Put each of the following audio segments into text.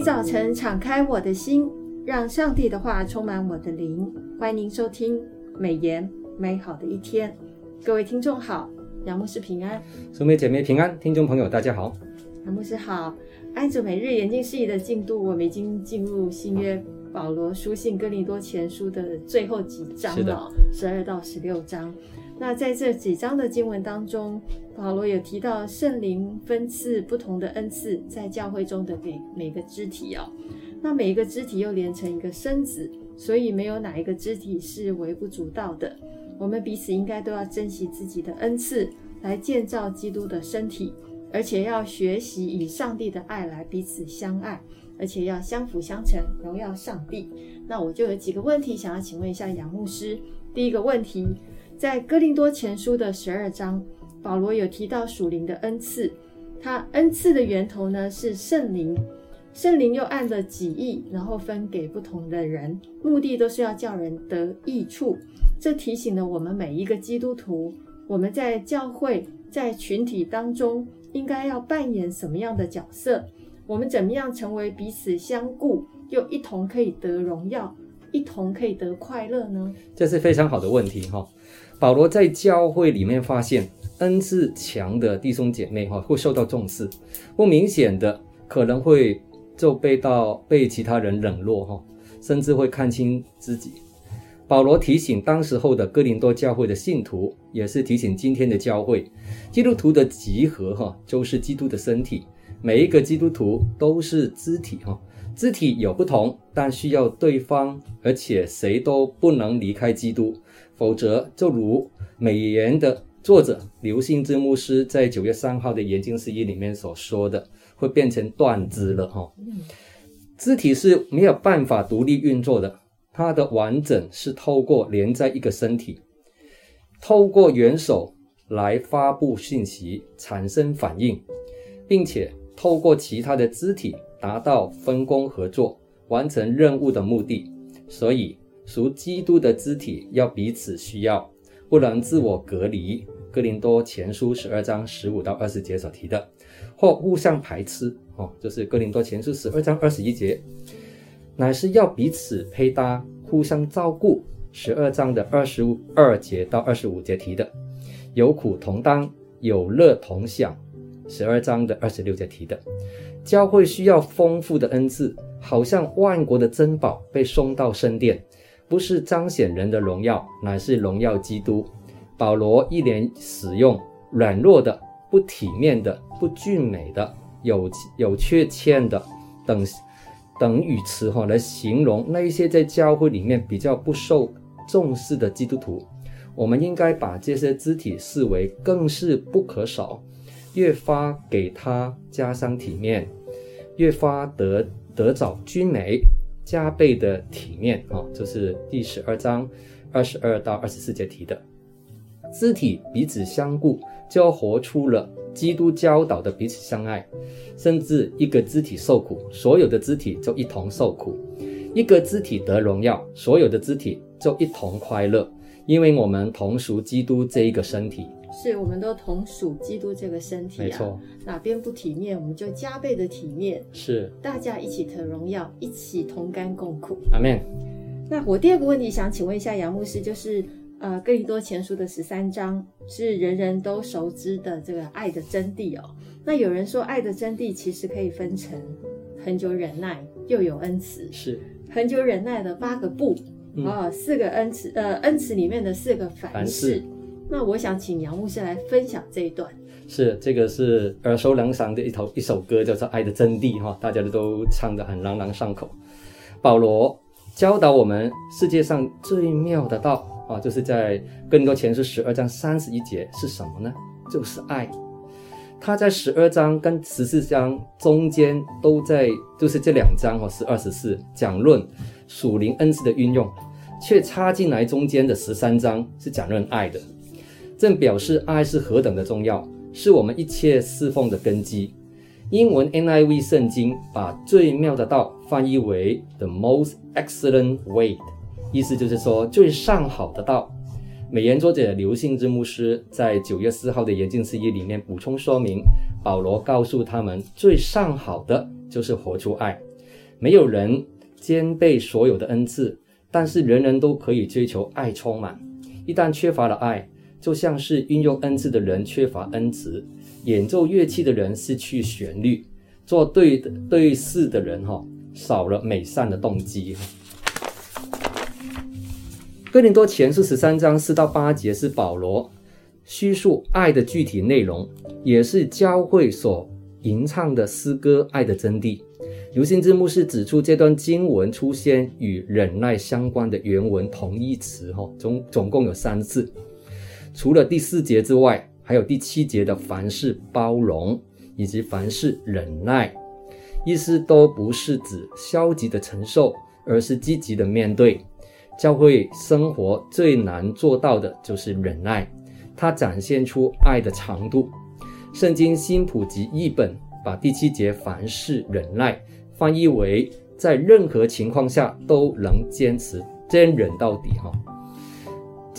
每早晨敞开我的心，让上帝的话充满我的灵。欢迎您收听美言美好的一天。各位听众好，杨牧师平安，兄妹姐妹平安，听众朋友大家好，杨牧师好。按着每日研经事宜的进度，我们已经进入新约保罗书信哥林多前书的最后几章了，十二到十六章。那在这几章的经文当中，保罗有提到圣灵分赐不同的恩赐在教会中的给每个肢体哦。那每一个肢体又连成一个身子，所以没有哪一个肢体是微不足道的。我们彼此应该都要珍惜自己的恩赐，来建造基督的身体，而且要学习以上帝的爱来彼此相爱，而且要相辅相成，荣耀上帝。那我就有几个问题想要请问一下杨牧师。第一个问题。在哥林多前书的十二章，保罗有提到属灵的恩赐，他恩赐的源头呢是圣灵，圣灵又按着己意，然后分给不同的人，目的都是要叫人得益处。这提醒了我们每一个基督徒，我们在教会、在群体当中，应该要扮演什么样的角色？我们怎么样成为彼此相顾，又一同可以得荣耀，一同可以得快乐呢？这是非常好的问题哈。保罗在教会里面发现，恩赐强的弟兄姐妹哈会受到重视，不明显的可能会就被到被其他人冷落哈，甚至会看轻自己。保罗提醒当时候的哥林多教会的信徒，也是提醒今天的教会，基督徒的集合哈就是基督的身体，每一个基督徒都是肢体哈，肢体有不同，但需要对方，而且谁都不能离开基督。否则，就如美言的作者刘信之牧师在九月三号的研经释义里面所说的，会变成断肢了哈。肢体是没有办法独立运作的，它的完整是透过连在一个身体，透过元首来发布信息、产生反应，并且透过其他的肢体达到分工合作、完成任务的目的。所以。属基督的肢体要彼此需要，不能自我隔离。哥林多前书十二章十五到二十节所提的，或互相排斥，哦，就是哥林多前书十二章二十一节，乃是要彼此配搭，互相照顾。十二章的二十二节到二十五节提的，有苦同当，有乐同享。十二章的二十六节提的，教会需要丰富的恩赐，好像万国的珍宝被送到圣殿。不是彰显人的荣耀，乃是荣耀基督。保罗一连使用软弱的、不体面的、不俊美的、有有缺陷的等等语词哈，来形容那一些在教会里面比较不受重视的基督徒。我们应该把这些肢体视为更是不可少，越发给他加上体面，越发得得找俊美。加倍的体面啊，这、就是第十二章二十二到二十四节提的。肢体彼此相顾，就活出了基督教导的彼此相爱。甚至一个肢体受苦，所有的肢体就一同受苦；一个肢体得荣耀，所有的肢体就一同快乐，因为我们同属基督这一个身体。是，我们都同属基督这个身体啊，没错。哪边不体面，我们就加倍的体面。是，大家一起得荣耀，一起同甘共苦。阿门。那我第二个问题想请问一下杨牧师，就是呃，哥林多前书的十三章是人人都熟知的这个爱的真谛哦。那有人说，爱的真谛其实可以分成恒久忍耐，又有恩慈。是，恒久忍耐的八个不，嗯、哦，四个恩慈，呃，恩慈里面的四个凡事。那我想请杨牧师来分享这一段。是，这个是耳熟能详的一头一首歌，叫做《爱的真谛》哈，大家都唱得很朗朗上口。保罗教导我们世界上最妙的道啊，就是在更多前书十二章三十一节是什么呢？就是爱。他在十二章跟十四章中间都在，就是这两章哈，十二十四讲论属灵恩赐的运用，却插进来中间的十三章是讲论爱的。正表示爱是何等的重要，是我们一切侍奉的根基。英文 NIV 圣经把最妙的道翻译为 the most excellent way，意思就是说最上好的道。美言作者刘信之牧师在九月四号的研经释义里面补充说明，保罗告诉他们最上好的就是活出爱，没有人兼备所有的恩赐，但是人人都可以追求爱充满。一旦缺乏了爱，就像是运用恩赐的人缺乏恩慈，演奏乐器的人失去旋律，做对的对事的人哈少了美善的动机。哥林多前书十三章四到八节是保罗叙述爱的具体内容，也是教会所吟唱的诗歌《爱的真谛》。刘新志牧师指出，这段经文出现与忍耐相关的原文同义词，哈，总总共有三次。除了第四节之外，还有第七节的“凡事包容”以及“凡事忍耐”，意思都不是指消极的承受，而是积极的面对。教会生活最难做到的就是忍耐，它展现出爱的长度。圣经新普及译本把第七节“凡事忍耐”翻译为在任何情况下都能坚持坚忍到底。哈，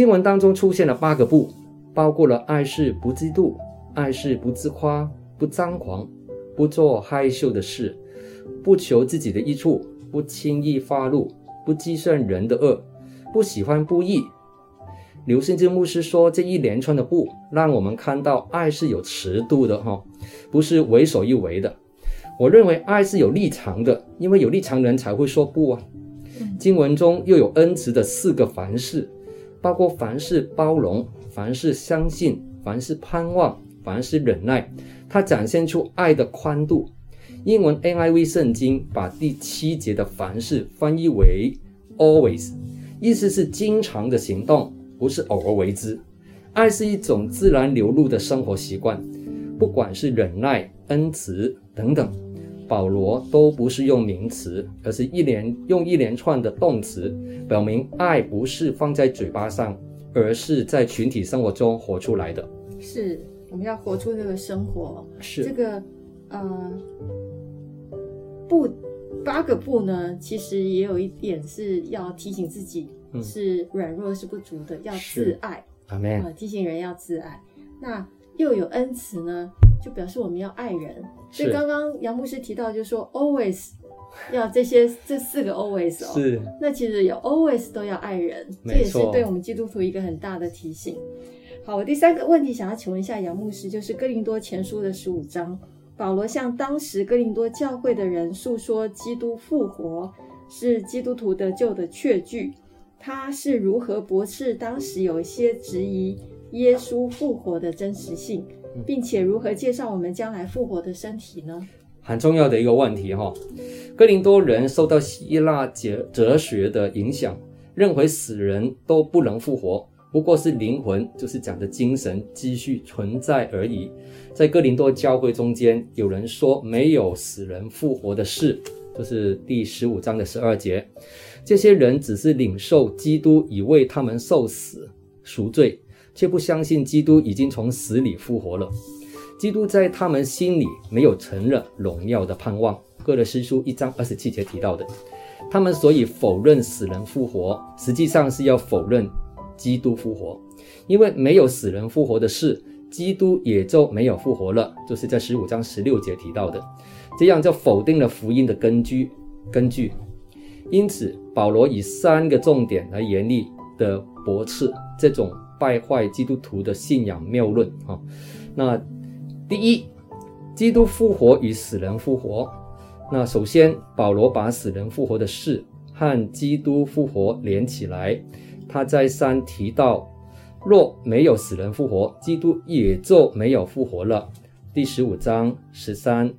经文当中出现了八个不，包括了爱是不嫉妒，爱是不自夸，不张狂，不做害羞的事，不求自己的益处，不轻易发怒，不计算人的恶。不喜欢不义。刘信之牧师说，这一连串的不，让我们看到爱是有尺度的，哈，不是为所欲为的。我认为爱是有立场的，因为有立场的人才会说不啊。经文中又有恩慈的四个凡事，包括凡事包容、凡事相信、凡事盼望、凡事忍耐，它展现出爱的宽度。英文 NIV 圣经把第七节的凡事翻译为 always。意思是经常的行动，不是偶尔为之。爱是一种自然流露的生活习惯，不管是忍耐、恩慈等等，保罗都不是用名词，而是一连用一连串的动词，表明爱不是放在嘴巴上，而是在群体生活中活出来的。是，我们要活出这个生活。是这个，呃，不。八个不呢，其实也有一点是要提醒自己是软弱是不足的，嗯、要自爱。阿门、呃。提醒人要自爱。那又有恩慈呢，就表示我们要爱人。所以刚刚杨牧师提到，就是说 always 要这些这四个 always 哦。是。那其实有 always 都要爱人，这也是对我们基督徒一个很大的提醒。好，我第三个问题想要请问一下杨牧师，就是哥林多前书的十五章。保罗向当时哥林多教会的人诉说基督复活是基督徒得救的确据，他是如何驳斥当时有一些质疑耶稣复活的真实性，并且如何介绍我们将来复活的身体呢？很重要的一个问题哈，哥林多人受到希腊哲哲学的影响，认为死人都不能复活。不过是灵魂，就是讲的精神继续存在而已。在哥林多教会中间，有人说没有死人复活的事，就是第十五章的十二节。这些人只是领受基督已为他们受死赎罪，却不相信基督已经从死里复活了。基督在他们心里没有成了荣耀的盼望。歌罗西书一章二十七节提到的，他们所以否认死人复活，实际上是要否认。基督复活，因为没有死人复活的事，基督也就没有复活了。就是在十五章十六节提到的，这样就否定了福音的根据。根据，因此保罗以三个重点来严厉的驳斥这种败坏基督徒的信仰谬论啊。那第一，基督复活与死人复活。那首先，保罗把死人复活的事和基督复活连起来。他再三提到，若没有死人复活，基督也就没有复活了。第十五章十三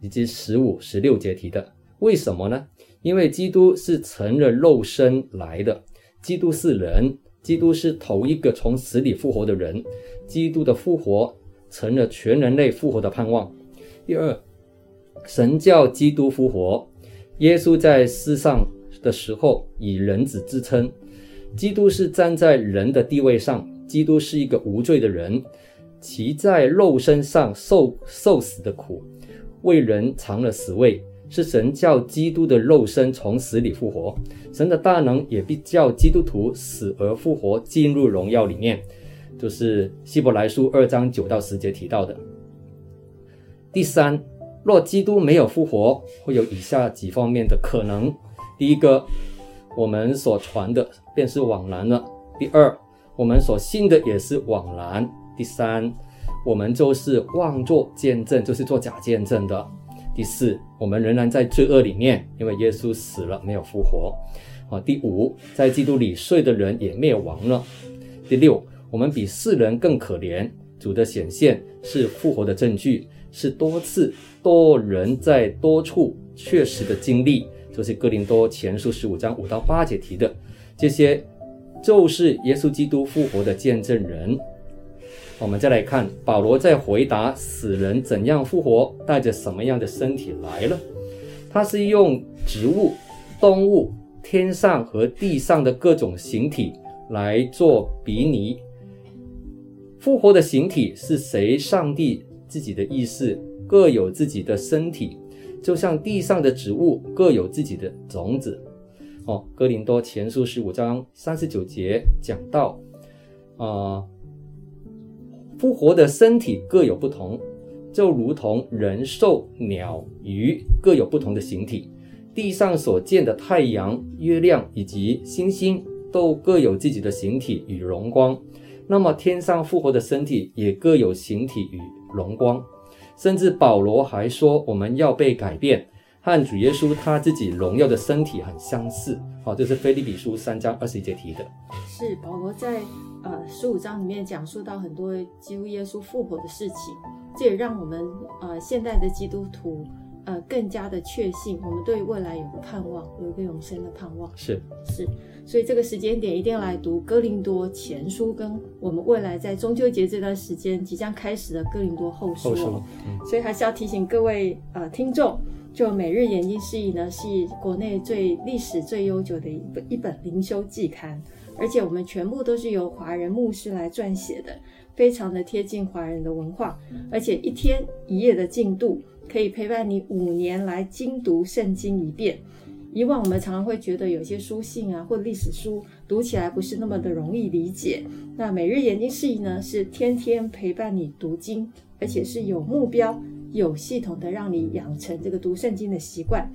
以及十五、十六节提的，为什么呢？因为基督是成了肉身来的，基督是人，基督是头一个从死里复活的人，基督的复活成了全人类复活的盼望。第二，神叫基督复活，耶稣在世上的时候以人子自称。基督是站在人的地位上，基督是一个无罪的人，其在肉身上受受死的苦，为人尝了死味，是神叫基督的肉身从死里复活，神的大能也必叫基督徒死而复活，进入荣耀里面，就是希伯来书二章九到十节提到的。第三，若基督没有复活，会有以下几方面的可能：第一个，我们所传的便是枉然了；第二，我们所信的也是枉然；第三，我们就是妄作见证，就是做假见证的；第四，我们仍然在罪恶里面，因为耶稣死了没有复活；啊，第五，在基督里睡的人也灭亡了；第六，我们比世人更可怜。主的显现是复活的证据，是多次多人在多处确实的经历，就是哥林多前书十五章五到八节提的这些，就是耶稣基督复活的见证人。我们再来看保罗在回答死人怎样复活，带着什么样的身体来了？他是用植物、动物、天上和地上的各种形体来做比拟。复活的形体是谁？上帝自己的意思，各有自己的身体，就像地上的植物各有自己的种子。哦，哥林多前书十五章三十九节讲到，啊、复活的身体各有不同，就如同人兽鸟鱼各有不同的形体，地上所见的太阳、月亮以及星星都各有自己的形体与荣光。那么天上复活的身体也各有形体与荣光，甚至保罗还说我们要被改变，和主耶稣他自己荣耀的身体很相似。好，这是菲利比书三章二十一节提的。是保罗在呃十五章里面讲述到很多基督耶稣复活的事情，这也让我们呃现代的基督徒呃更加的确信，我们对未来有个盼望，有一个永生的盼望。是是。所以这个时间点一定要来读哥林多前书，跟我们未来在中秋节这段时间即将开始的哥林多后书。后书，嗯。所以还是要提醒各位呃听众，就每日研经释义呢是国内最历史最悠久的一本一本灵修季刊，而且我们全部都是由华人牧师来撰写的，非常的贴近华人的文化，而且一天一夜的进度可以陪伴你五年来精读圣经一遍。以往我们常常会觉得有些书信啊，或历史书读起来不是那么的容易理解。那每日研经释义呢，是天天陪伴你读经，而且是有目标、有系统的让你养成这个读圣经的习惯。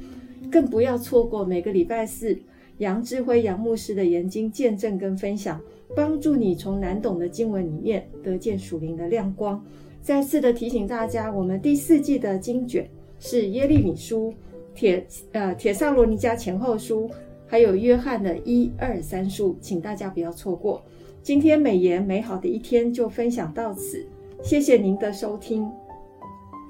更不要错过每个礼拜四杨智辉杨牧师的研经见证跟分享，帮助你从难懂的经文里面得见属灵的亮光。再次的提醒大家，我们第四季的经卷是耶利米书。铁呃，帖萨罗尼迦前后书，还有约翰的一二三书，请大家不要错过。今天美言美好的一天就分享到此，谢谢您的收听。